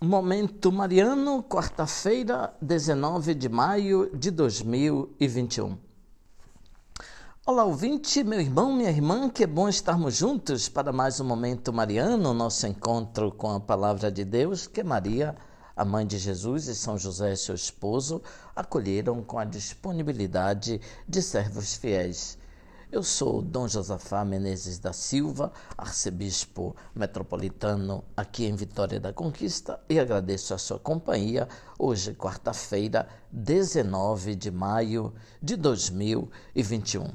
Momento Mariano, quarta-feira, 19 de maio de 2021. Olá, ouvinte, meu irmão, minha irmã, que é bom estarmos juntos para mais um Momento Mariano, nosso encontro com a Palavra de Deus, que Maria, a mãe de Jesus, e São José, seu esposo, acolheram com a disponibilidade de servos fiéis. Eu sou Dom Josafá Menezes da Silva, arcebispo metropolitano aqui em Vitória da Conquista e agradeço a sua companhia hoje, quarta-feira, 19 de maio de 2021.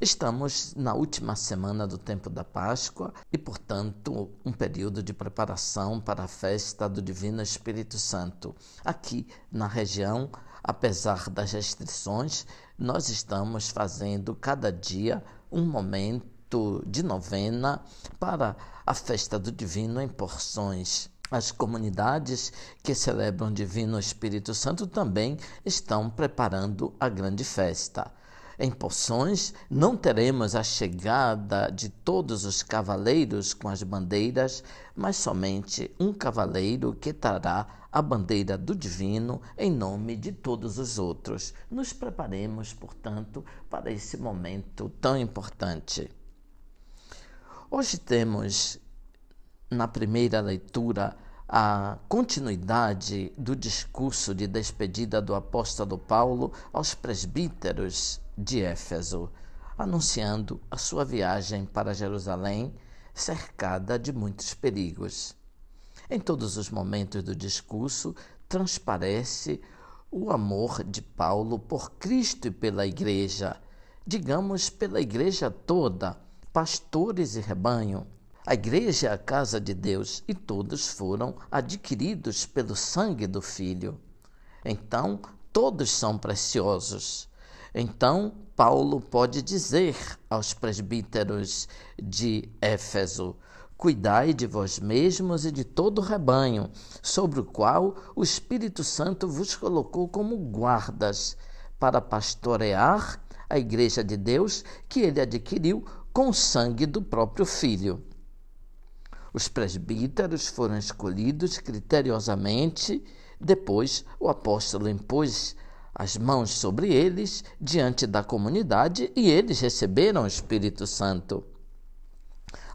Estamos na última semana do tempo da Páscoa e, portanto, um período de preparação para a festa do Divino Espírito Santo. Aqui na região, apesar das restrições, nós estamos fazendo cada dia um momento de novena para a festa do Divino em porções. As comunidades que celebram o Divino Espírito Santo também estão preparando a grande festa. Em Poções, não teremos a chegada de todos os cavaleiros com as bandeiras, mas somente um cavaleiro que trará a bandeira do divino em nome de todos os outros. Nos preparemos, portanto, para esse momento tão importante. Hoje temos, na primeira leitura, a continuidade do discurso de despedida do apóstolo Paulo aos presbíteros de Éfeso, anunciando a sua viagem para Jerusalém, cercada de muitos perigos. Em todos os momentos do discurso transparece o amor de Paulo por Cristo e pela Igreja, digamos pela Igreja toda, pastores e rebanho a igreja é a casa de Deus e todos foram adquiridos pelo sangue do Filho. Então, todos são preciosos. Então, Paulo pode dizer aos presbíteros de Éfeso: Cuidai de vós mesmos e de todo o rebanho, sobre o qual o Espírito Santo vos colocou como guardas, para pastorear a igreja de Deus que ele adquiriu com o sangue do próprio Filho. Os presbíteros foram escolhidos criteriosamente. Depois, o apóstolo impôs as mãos sobre eles diante da comunidade e eles receberam o Espírito Santo.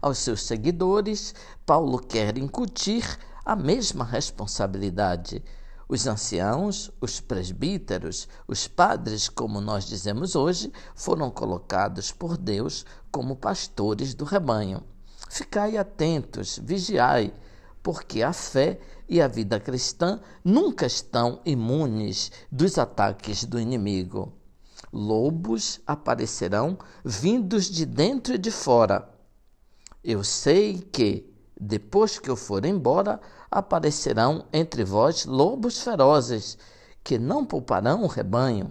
Aos seus seguidores, Paulo quer incutir a mesma responsabilidade. Os anciãos, os presbíteros, os padres, como nós dizemos hoje, foram colocados por Deus como pastores do rebanho. Ficai atentos, vigiai, porque a fé e a vida cristã nunca estão imunes dos ataques do inimigo. Lobos aparecerão vindos de dentro e de fora. Eu sei que, depois que eu for embora, aparecerão entre vós lobos ferozes, que não pouparão o rebanho.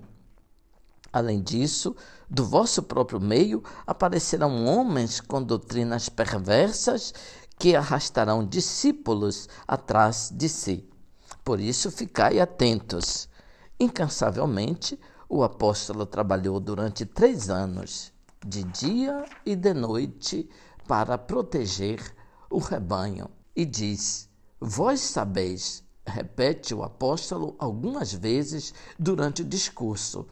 Além disso, do vosso próprio meio aparecerão homens com doutrinas perversas que arrastarão discípulos atrás de si. Por isso, ficai atentos. Incansavelmente, o apóstolo trabalhou durante três anos, de dia e de noite, para proteger o rebanho. E diz: Vós sabeis, repete o apóstolo algumas vezes durante o discurso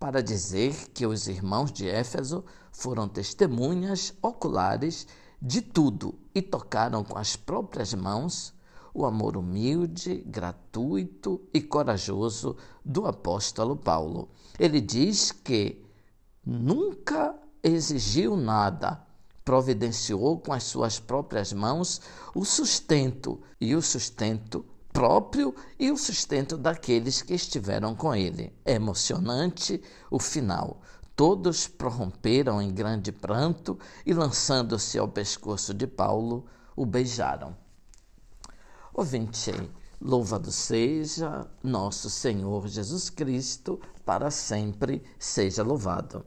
para dizer que os irmãos de Éfeso foram testemunhas oculares de tudo e tocaram com as próprias mãos o amor humilde, gratuito e corajoso do apóstolo Paulo. Ele diz que nunca exigiu nada, providenciou com as suas próprias mãos o sustento e o sustento próprio e o sustento daqueles que estiveram com ele. É emocionante o final. Todos prorromperam em grande pranto e, lançando-se ao pescoço de Paulo, o beijaram. Ouvinte, louvado seja nosso Senhor Jesus Cristo, para sempre seja louvado.